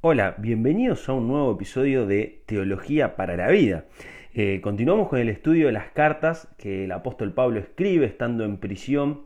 Hola, bienvenidos a un nuevo episodio de Teología para la Vida. Eh, continuamos con el estudio de las cartas que el apóstol Pablo escribe estando en prisión,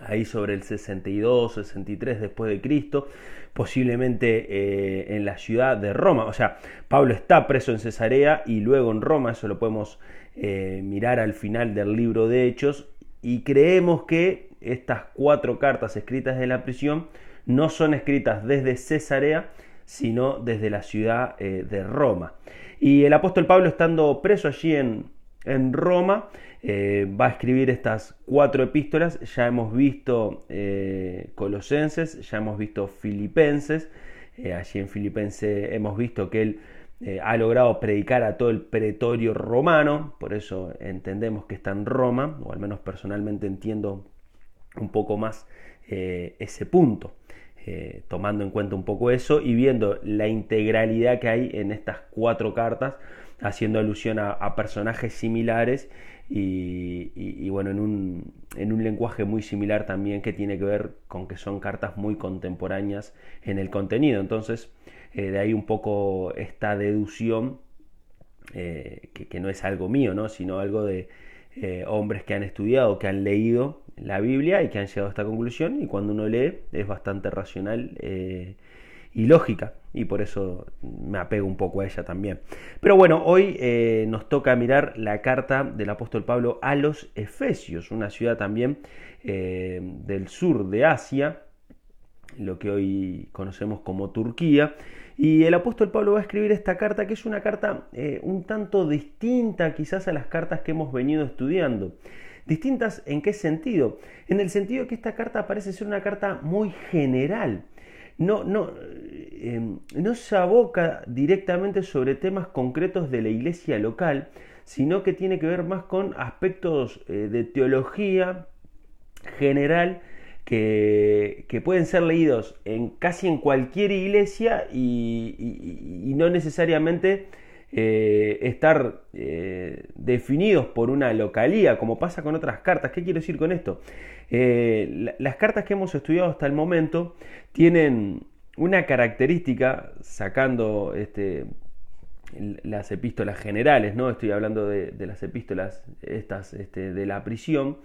ahí sobre el 62, 63 después de Cristo, posiblemente eh, en la ciudad de Roma. O sea, Pablo está preso en Cesarea y luego en Roma, eso lo podemos eh, mirar al final del libro de Hechos, y creemos que estas cuatro cartas escritas de la prisión no son escritas desde Cesarea, sino desde la ciudad eh, de Roma. Y el apóstol Pablo, estando preso allí en, en Roma, eh, va a escribir estas cuatro epístolas. Ya hemos visto eh, Colosenses, ya hemos visto Filipenses. allí en Filipenses hemos visto que él ha logrado predicar a todo el pretorio romano, por eso entendemos que está en Roma, o al menos personalmente entiendo un poco más ese punto. Eh, tomando en cuenta un poco eso y viendo la integralidad que hay en estas cuatro cartas, haciendo alusión a, personajes similares y, bueno, en un, en un, lenguaje muy similar también que tiene que ver con que son cartas muy contemporáneas en el contenido. Entonces, eh, de ahí un poco esta deducción, eh, que, que, no es algo mío, ¿no? sino algo de hombres que han estudiado, que han leído la Biblia y que han llegado a esta conclusión y cuando uno lee es bastante racional eh, y lógica y por eso me apego un poco a ella también. Pero bueno, hoy eh, nos toca mirar la carta del apóstol Pablo a los Efesios, una ciudad también eh, del sur de Asia, lo que hoy conocemos como Turquía. Y el apóstol Pablo va a escribir esta carta, que es una carta un tanto distinta quizás a las cartas que hemos venido estudiando. Distintas en qué sentido? En el sentido que esta carta parece ser una carta muy general. No, no, em, no se aboca directamente sobre temas concretos de la iglesia local, sino que tiene que ver más con aspectos eh, de teología general que, pueden ser leídos en casi en cualquier iglesia y no necesariamente eh, estar eh, definidos por una localía, como pasa con otras cartas. ¿Qué quiero decir con esto? Eh, las cartas que hemos estudiado hasta el momento tienen una característica, sacando este, las epístolas generales, ¿no? Estoy hablando de, las epístolas estas este, de la prisión.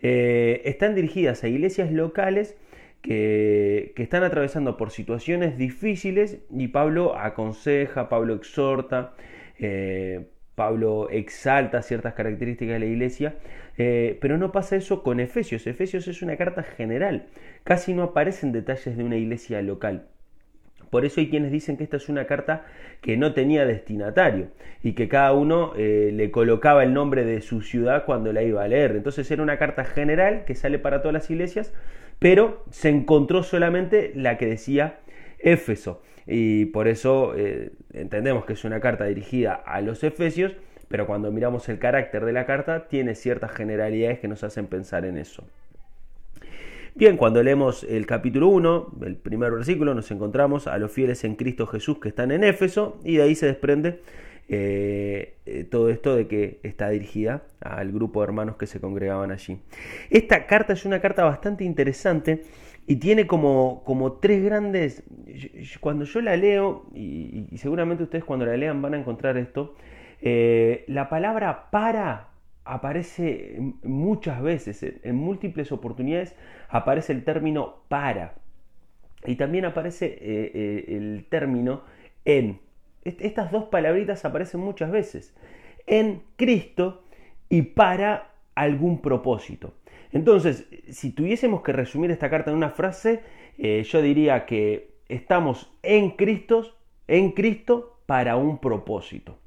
están dirigidas a iglesias locales que, están atravesando por situaciones difíciles y Pablo aconseja, Pablo exhorta, eh, Pablo exalta ciertas características de la iglesia, eh, pero no pasa eso con Efesios. Efesios es una carta general, casi no aparecen detalles de una iglesia local. Por eso hay quienes dicen que esta es una carta que no tenía destinatario y que cada uno eh, le colocaba el nombre de su ciudad cuando la iba a leer. Entonces era una carta general que sale para todas las iglesias, pero se encontró solamente la que decía Éfeso. Y por eso eh, entendemos que es una carta dirigida a los Efesios, pero cuando miramos el carácter de la carta tiene ciertas generalidades que nos hacen pensar en eso. Bien, cuando leemos el capítulo 1, el primer versículo, nos encontramos a los fieles en Cristo Jesús que están en Éfeso y de ahí se desprende eh, eh, todo esto de que está dirigida al grupo de hermanos que se congregaban allí. Esta carta es una carta bastante interesante y tiene como, como tres grandes... Cuando yo la leo, y, seguramente ustedes cuando la lean van a encontrar esto, eh, la palabra para aparece muchas veces, en múltiples oportunidades aparece el término para. Y también aparece el término en. Estas dos palabritas aparecen muchas veces. En Cristo y para algún propósito. Entonces, si tuviésemos que resumir esta carta en una frase, eh, yo diría que estamos en Cristo, en Cristo para un propósito.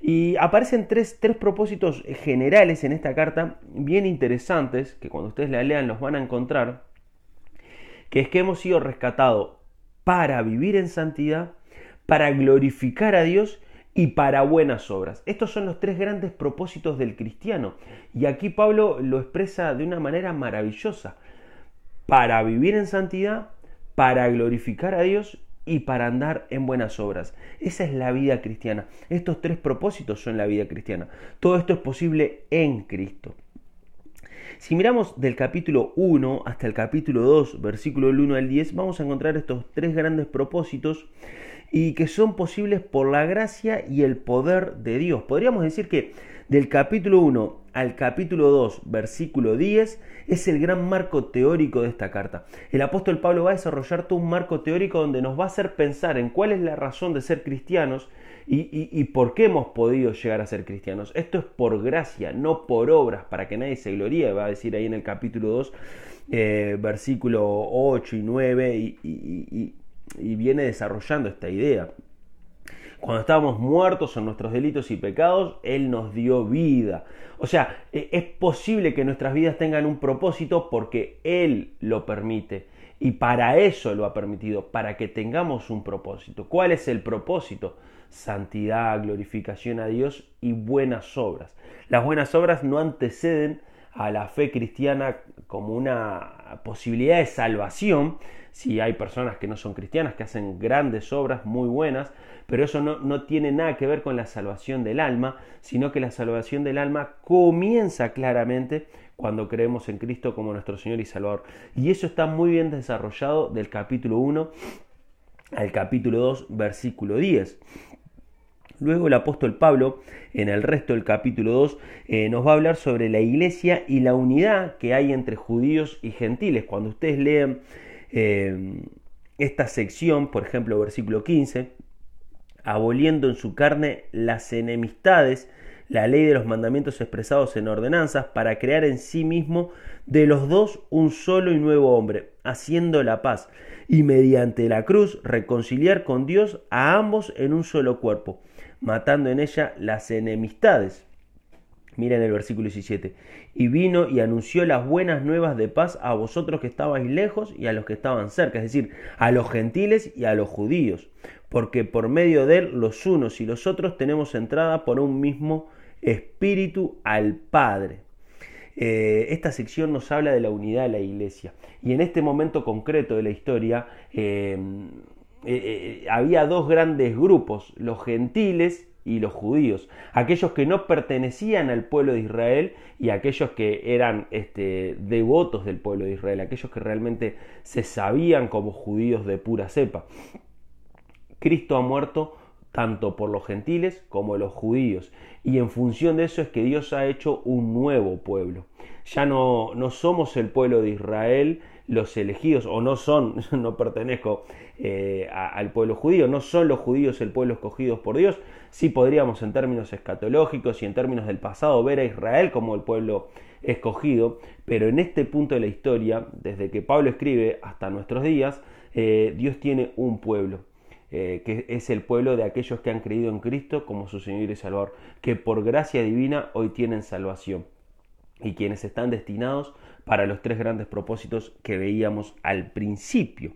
Y aparecen tres, tres, propósitos generales en esta carta, bien interesantes, que cuando ustedes la lean los van a encontrar, que es que hemos sido rescatados para vivir en santidad, para glorificar a Dios y para buenas obras. Estos son los tres grandes propósitos del cristiano. Y aquí Pablo lo expresa de una manera maravillosa. Para vivir en santidad, para glorificar a Dios y para andar en buenas obras. Esa es la vida cristiana. Estos tres propósitos son la vida cristiana. Todo esto es posible en Cristo. Si miramos del capítulo 1 hasta el capítulo 2, versículo del 1 al 10, vamos a encontrar estos tres grandes propósitos y que son posibles por la gracia y el poder de Dios. Podríamos decir que del capítulo 1 al capítulo 2, versículo 10, es el gran marco teórico de esta carta. El apóstol Pablo va a desarrollar todo un marco teórico donde nos va a hacer pensar en cuál es la razón de ser cristianos y, por qué hemos podido llegar a ser cristianos. Esto es por gracia, no por obras, para que nadie se gloríe, va a decir ahí en el capítulo 2, eh, versículo 8 y 9, y, y viene desarrollando esta idea. Cuando estábamos muertos en nuestros delitos y pecados, Él nos dio vida. O sea, e, es posible que nuestras vidas tengan un propósito porque Él lo permite. Y para eso lo ha permitido, para que tengamos un propósito. ¿Cuál es el propósito? Santidad, glorificación a Dios y buenas obras. Las buenas obras no anteceden a la fe cristiana como una posibilidad de salvación, si hay personas que no son cristianas, que hacen grandes obras muy buenas, pero eso no, no, tiene nada que ver con la salvación del alma, sino que la salvación del alma comienza claramente cuando creemos en Cristo como nuestro Señor y Salvador. Y eso está muy bien desarrollado del capítulo 1 al capítulo 2, versículo 10. Luego el apóstol Pablo, en el resto del capítulo 2, eh, nos va a hablar sobre la iglesia y la unidad que hay entre judíos y gentiles. Cuando ustedes leen eh, esta sección, por ejemplo, versículo 15, aboliendo en su carne las enemistades, la ley de los mandamientos expresados en ordenanzas, para crear en sí mismo de los dos un solo y nuevo hombre, haciendo la paz, y mediante la cruz reconciliar con Dios a ambos en un solo cuerpo, matando en ella las enemistades. Miren el versículo 17. Y vino y anunció las buenas nuevas de paz a vosotros que estabais lejos y a los que estaban cerca, es decir, a los gentiles y a los judíos, porque por medio de él los unos y los otros tenemos entrada por un mismo espíritu al Padre. Eh, esta sección nos habla de la unidad de la iglesia y en este momento concreto de la historia eh, eh, había dos grandes grupos, los gentiles y los judíos, aquellos que no pertenecían al pueblo de Israel y aquellos que eran este, devotos del pueblo de Israel, aquellos que realmente se sabían como judíos de pura cepa. Cristo ha muerto tanto por los gentiles como los judíos y en función de eso es que Dios ha hecho un nuevo pueblo. Ya no, no somos el pueblo de Israel, los elegidos, o no son, no pertenezco eh, al pueblo judío, no son los judíos el pueblo escogido por Dios, sí podríamos en términos escatológicos y en términos del pasado ver a Israel como el pueblo escogido, pero en este punto de la historia, desde que Pablo escribe hasta nuestros días, eh, Dios tiene un pueblo. Eh, que es el pueblo de aquellos que han creído en Cristo como su Señor y Salvador, que por gracia divina hoy tienen salvación y quienes están destinados para los tres grandes propósitos que veíamos al principio.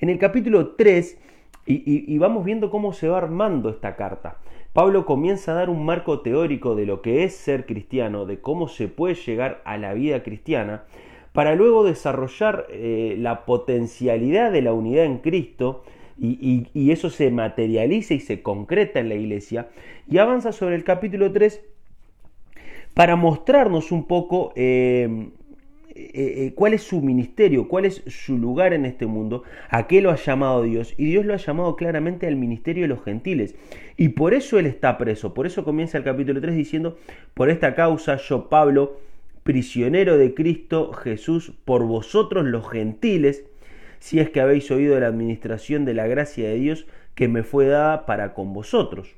En el capítulo 3, y, vamos viendo cómo se va armando esta carta, Pablo comienza a dar un marco teórico de lo que es ser cristiano, de cómo se puede llegar a la vida cristiana, para luego desarrollar eh, la potencialidad de la unidad en Cristo, y, eso se materializa y se concreta en la iglesia, y avanza sobre el capítulo 3 para mostrarnos un poco eh, eh, eh, cuál es su ministerio, cuál es su lugar en este mundo, a qué lo ha llamado Dios. Y Dios lo ha llamado claramente al ministerio de los gentiles. Y por eso Él está preso. Por eso comienza el capítulo 3 diciendo, por esta causa yo, Pablo, prisionero de Cristo Jesús, por vosotros los gentiles, si es que habéis oído la administración de la gracia de Dios que me fue dada para con vosotros.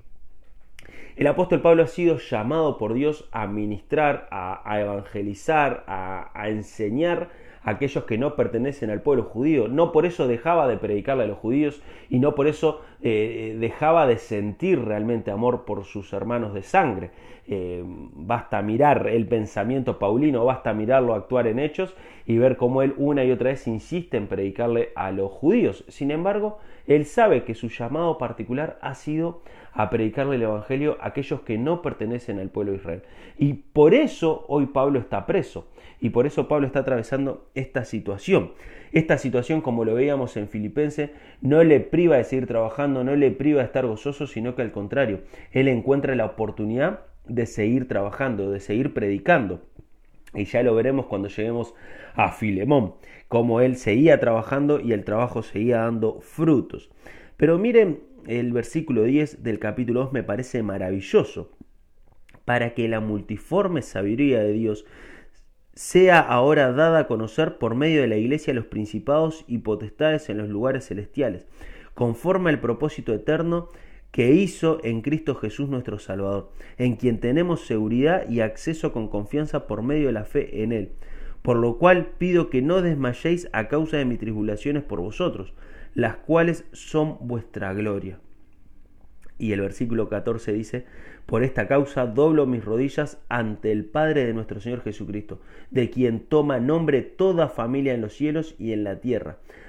El apóstol Pablo ha sido llamado por Dios a ministrar, a, evangelizar, a, enseñar a aquellos que no pertenecen al pueblo judío. No por eso dejaba de predicarle a los judíos y no por eso eh, dejaba de sentir realmente amor por sus hermanos de sangre. Eh, basta mirar el pensamiento paulino, basta mirarlo actuar en hechos y ver cómo él una y otra vez insiste en predicarle a los judíos. Sin embargo, él sabe que su llamado particular ha sido a predicarle el Evangelio a aquellos que no pertenecen al pueblo de Israel. Y por eso hoy Pablo está preso. Y por eso Pablo está atravesando esta situación. Esta situación, como lo veíamos en Filipense, no le priva de seguir trabajando, no le priva de estar gozoso, sino que al contrario, él encuentra la oportunidad de seguir trabajando, de seguir predicando. Y ya lo veremos cuando lleguemos a Filemón, cómo él seguía trabajando y el trabajo seguía dando frutos. Pero miren, el versículo 10 del capítulo 2 me parece maravilloso. Para que la multiforme sabiduría de Dios sea ahora dada a conocer por medio de la iglesia a los principados y potestades en los lugares celestiales, conforme al propósito eterno que hizo en Cristo Jesús nuestro Salvador, en quien tenemos seguridad y acceso con confianza por medio de la fe en Él. Por lo cual pido que no desmayéis a causa de mis tribulaciones por vosotros, las cuales son vuestra gloria. Y el versículo 14 dice, por esta causa doblo mis rodillas ante el Padre de nuestro Señor Jesucristo, de quien toma nombre toda familia en los cielos y en la tierra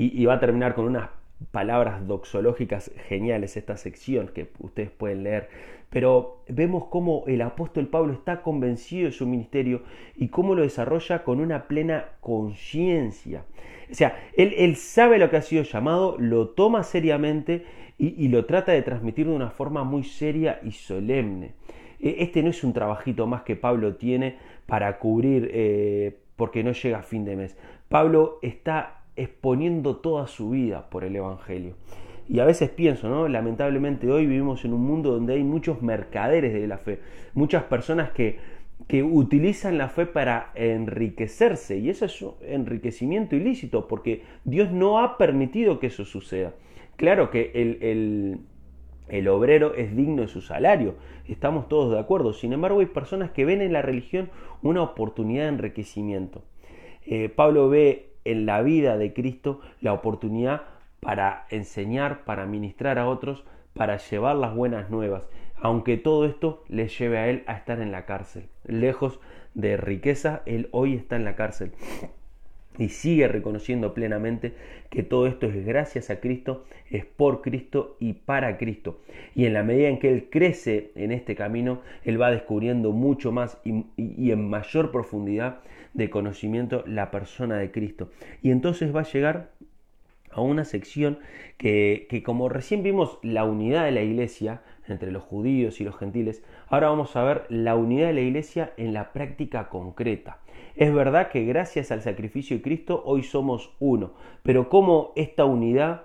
y, va a terminar con unas palabras doxológicas geniales esta sección que ustedes pueden leer. Pero vemos cómo el apóstol Pablo está convencido de su ministerio y cómo lo desarrolla con una plena conciencia. O sea, él, sabe lo que ha sido llamado, lo toma seriamente y, lo trata de transmitir de una forma muy seria y solemne. E, este no es un trabajito más que Pablo tiene para cubrir eh, porque no llega a fin de mes. Pablo está exponiendo toda su vida por el Evangelio. Y a veces pienso, ¿no? Lamentablemente hoy vivimos en un mundo donde hay muchos mercaderes de la fe, muchas personas que, que utilizan la fe para enriquecerse y eso es un enriquecimiento ilícito porque Dios no ha permitido que eso suceda. Claro que el, el, el obrero es digno de su salario, estamos todos de acuerdo, sin embargo hay personas que ven en la religión una oportunidad de enriquecimiento. Eh, Pablo ve en la vida de Cristo la oportunidad para enseñar, para ministrar a otros, para llevar las buenas nuevas, aunque todo esto le lleve a él a estar en la cárcel. Lejos de riqueza, él hoy está en la cárcel y sigue reconociendo plenamente que todo esto es gracias a Cristo, es por Cristo y para Cristo. Y en la medida en que Él crece en este camino, Él va descubriendo mucho más y, en mayor profundidad de conocimiento la persona de Cristo. Y entonces va a llegar a una sección que, que, como recién vimos la unidad de la iglesia entre los judíos y los gentiles, ahora vamos a ver la unidad de la iglesia en la práctica concreta. Es verdad que gracias al sacrificio de Cristo hoy somos uno, pero cómo esta unidad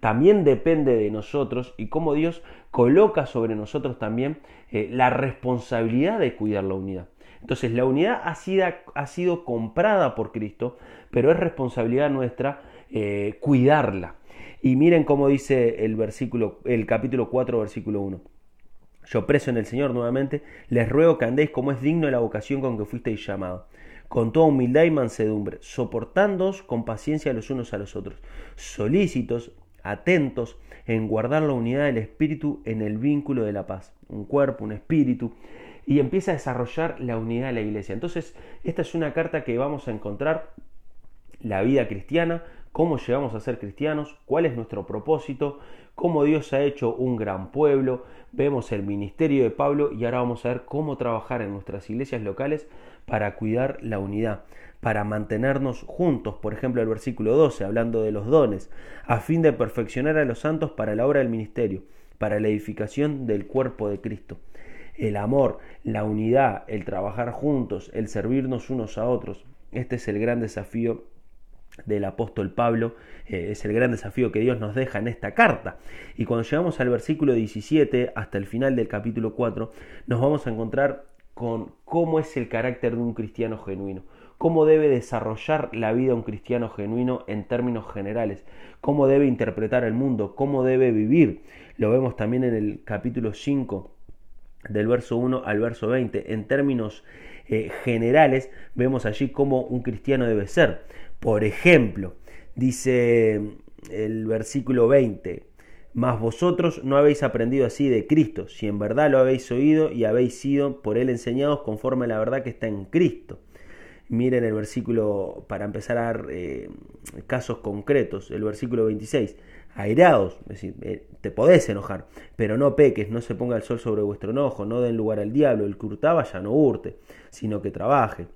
también depende de nosotros y cómo Dios coloca sobre nosotros también eh, la responsabilidad de cuidar la unidad. Entonces la unidad ha sido, ha sido comprada por Cristo, pero es responsabilidad nuestra eh, cuidarla. Y miren cómo dice el versículo, el capítulo 4, versículo 1. Yo preso en el Señor nuevamente, les ruego que andéis como es digno de la vocación con que fuisteis llamado, con toda humildad y mansedumbre, soportándoos con paciencia los unos a los otros, solícitos, atentos en guardar la unidad del Espíritu en el vínculo de la paz, un cuerpo, un espíritu, y empieza a desarrollar la unidad de la iglesia. Entonces, esta es una carta que vamos a encontrar la vida cristiana, cómo llegamos a ser cristianos, cuál es nuestro propósito, cómo Dios ha hecho un gran pueblo, vemos el ministerio de Pablo y ahora vamos a ver cómo trabajar en nuestras iglesias locales para cuidar la unidad, para mantenernos juntos, por ejemplo el versículo 12, hablando de los dones, a fin de perfeccionar a los santos para la obra del ministerio, para la edificación del cuerpo de Cristo el amor, la unidad, el trabajar juntos, el servirnos unos a otros. Este es el gran desafío del apóstol Pablo, eh, es el gran desafío que Dios nos deja en esta carta. Y cuando llegamos al versículo 17 hasta el final del capítulo 4, nos vamos a encontrar con cómo es el carácter de un cristiano genuino, cómo debe desarrollar la vida un cristiano genuino en términos generales, cómo debe interpretar el mundo, cómo debe vivir. Lo vemos también en el capítulo 5 del verso 1 al verso 20. En términos eh, generales, vemos allí cómo un cristiano debe ser. Por ejemplo, dice el versículo 20, mas vosotros no habéis aprendido así de Cristo, si en verdad lo habéis oído y habéis sido por él enseñados conforme a la verdad que está en Cristo. Miren el versículo, para empezar a dar eh, casos concretos, el versículo 26. Airados, es decir, eh, te podés enojar, pero no peques, no se ponga el sol sobre vuestro enojo, no den lugar al diablo, el que hurtaba ya no hurte, sino que trabaje.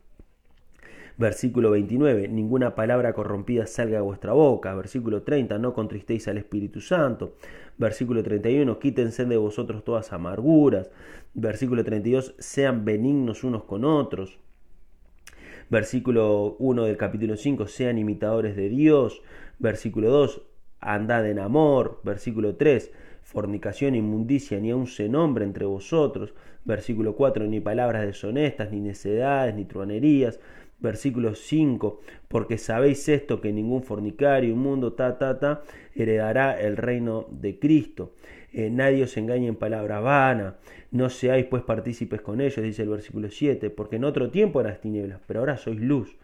Versículo 29, ninguna palabra corrompida salga de vuestra boca. Versículo 30, no contristéis al Espíritu Santo. Versículo 31, quítense de vosotros todas amarguras. Versículo 32, sean benignos unos con otros. Versículo 1 del capítulo 5, sean imitadores de Dios. Versículo 2, andad en amor. Versículo 3, fornicación, inmundicia, ni aun se nombre entre vosotros. Versículo 4, ni palabras deshonestas, ni necedades, ni truanerías versículo 5, porque sabéis esto, que ningún fornicario, inmundo, ta, ta, ta, heredará el reino de Cristo. Eh, nadie os engañe en palabra vana, no seáis pues partícipes con ellos, dice el versículo 7, porque en otro tiempo eras tinieblas, pero ahora sois luz.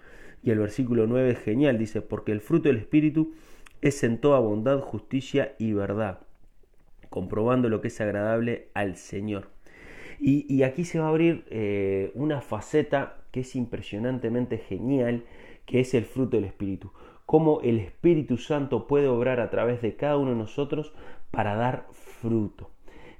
Y el versículo 9 es genial, dice, porque el fruto del Espíritu es en toda bondad, justicia y verdad, comprobando lo que es agradable al Señor. Y, aquí se va a abrir eh, una faceta que es impresionantemente genial, que es el fruto del Espíritu. Cómo el Espíritu Santo puede obrar a través de cada uno de nosotros para dar fruto.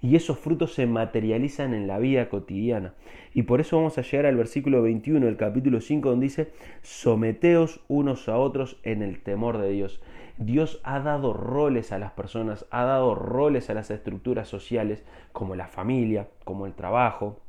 Y esos frutos se materializan en la vida cotidiana. Y por eso vamos a llegar al versículo 21 del capítulo 5 donde dice, someteos unos a otros en el temor de Dios. Dios ha dado roles a las personas, ha dado roles a las estructuras sociales, como la familia, como el trabajo,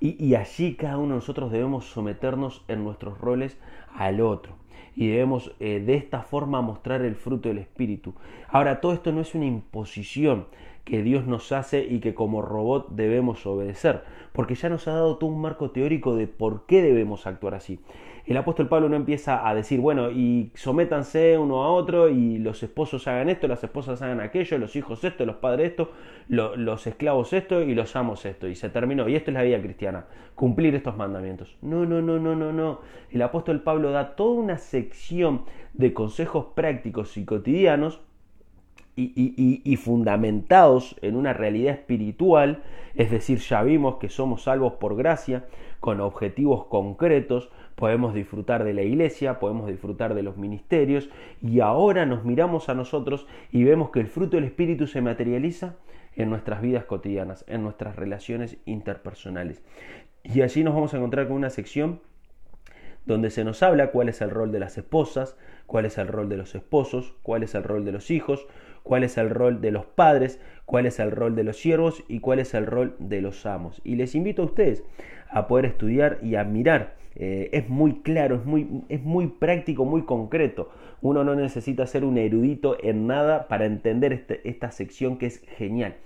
y, allí cada uno de nosotros debemos someternos en nuestros roles al otro. Y debemos eh, de esta forma mostrar el fruto del Espíritu. Ahora, todo esto no es una imposición que Dios nos hace y que como robot debemos obedecer, porque ya nos ha dado todo un marco teórico de por qué debemos actuar así el apóstol Pablo no empieza a decir, bueno, y sométanse uno a otro y los esposos hagan esto, las esposas hagan aquello, los hijos esto, los padres esto, los esclavos esto y los amos esto. Y se terminó. Y esto es la vida cristiana, cumplir estos mandamientos. No, no, no, no, no, no. El apóstol Pablo da toda una sección de consejos prácticos y cotidianos y, fundamentados en una realidad espiritual, es decir, ya vimos que somos salvos por gracia, con objetivos concretos, podemos disfrutar de la iglesia, podemos disfrutar de los ministerios y ahora nos miramos a nosotros y vemos que el fruto del Espíritu se materializa en nuestras vidas cotidianas, en nuestras relaciones interpersonales. Y allí nos vamos a encontrar con una sección donde se nos habla cuál es el rol de las esposas, cuál es el rol de los esposos, cuál es el rol de los hijos, cuál es el rol de los padres, cuál es el rol de los siervos y cuál es el rol de los amos. Y les invito a ustedes a poder estudiar y a mirar. Eh, es muy claro, es muy, es muy práctico, muy concreto. Uno no necesita ser un erudito en nada para entender este, esta sección que es genial.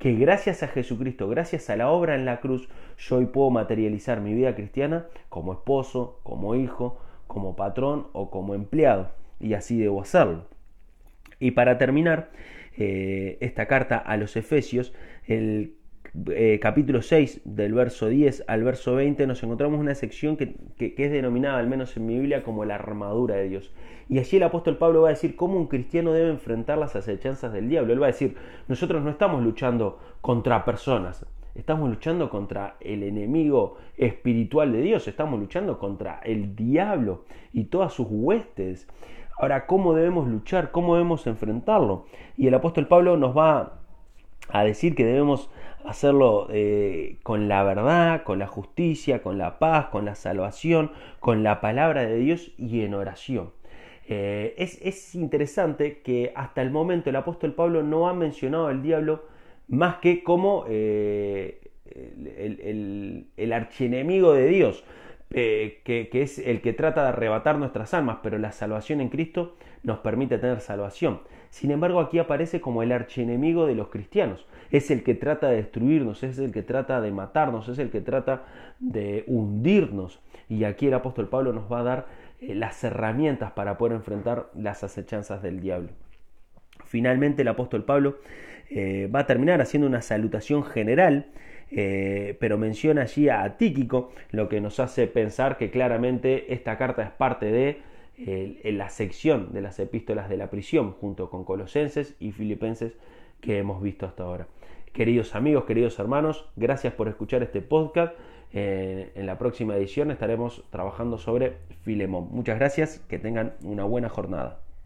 Que gracias a Jesucristo, gracias a la obra en la cruz, yo hoy puedo materializar mi vida cristiana como esposo, como hijo, como patrón o como empleado. Y así debo hacerlo. Y para terminar eh, esta carta a los Efesios, el eh, capítulo 6, del verso 10 al verso 20, nos encontramos una sección que, es denominada, al menos en mi Biblia, como la armadura de Dios. Y allí el apóstol Pablo va a decir cómo un cristiano debe enfrentar las acechanzas del diablo. Él va a decir, nosotros no estamos luchando contra personas, estamos luchando contra el enemigo espiritual de Dios, estamos luchando contra el diablo y todas sus huestes. Ahora, ¿cómo debemos luchar? ¿Cómo debemos enfrentarlo? Y el apóstol Pablo nos va a decir que debemos hacerlo eh, con la verdad, con la justicia, con la paz, con la salvación, con la palabra de Dios y en oración. Eh, es, interesante que hasta el momento el apóstol Pablo no ha mencionado al diablo más que como eh, el, el, archienemigo de Dios, que, que es el que trata de arrebatar nuestras almas, pero la salvación en Cristo nos permite tener salvación. Sin embargo, aquí aparece como el archienemigo de los cristianos es el que trata de destruirnos, es el que trata de matarnos, es el que trata de hundirnos. Y aquí el apóstol Pablo nos va a dar eh, las herramientas para poder enfrentar las acechanzas del diablo. Finalmente el apóstol Pablo eh, va a terminar haciendo una salutación general, eh, pero menciona allí a Tíquico, lo que nos hace pensar que claramente esta carta es parte de la sección de las epístolas de la prisión, junto con Colosenses y Filipenses que hemos visto hasta ahora. Queridos amigos, queridos hermanos, gracias por escuchar este podcast. en la próxima edición estaremos trabajando sobre Filemón. Muchas gracias, que tengan una buena jornada.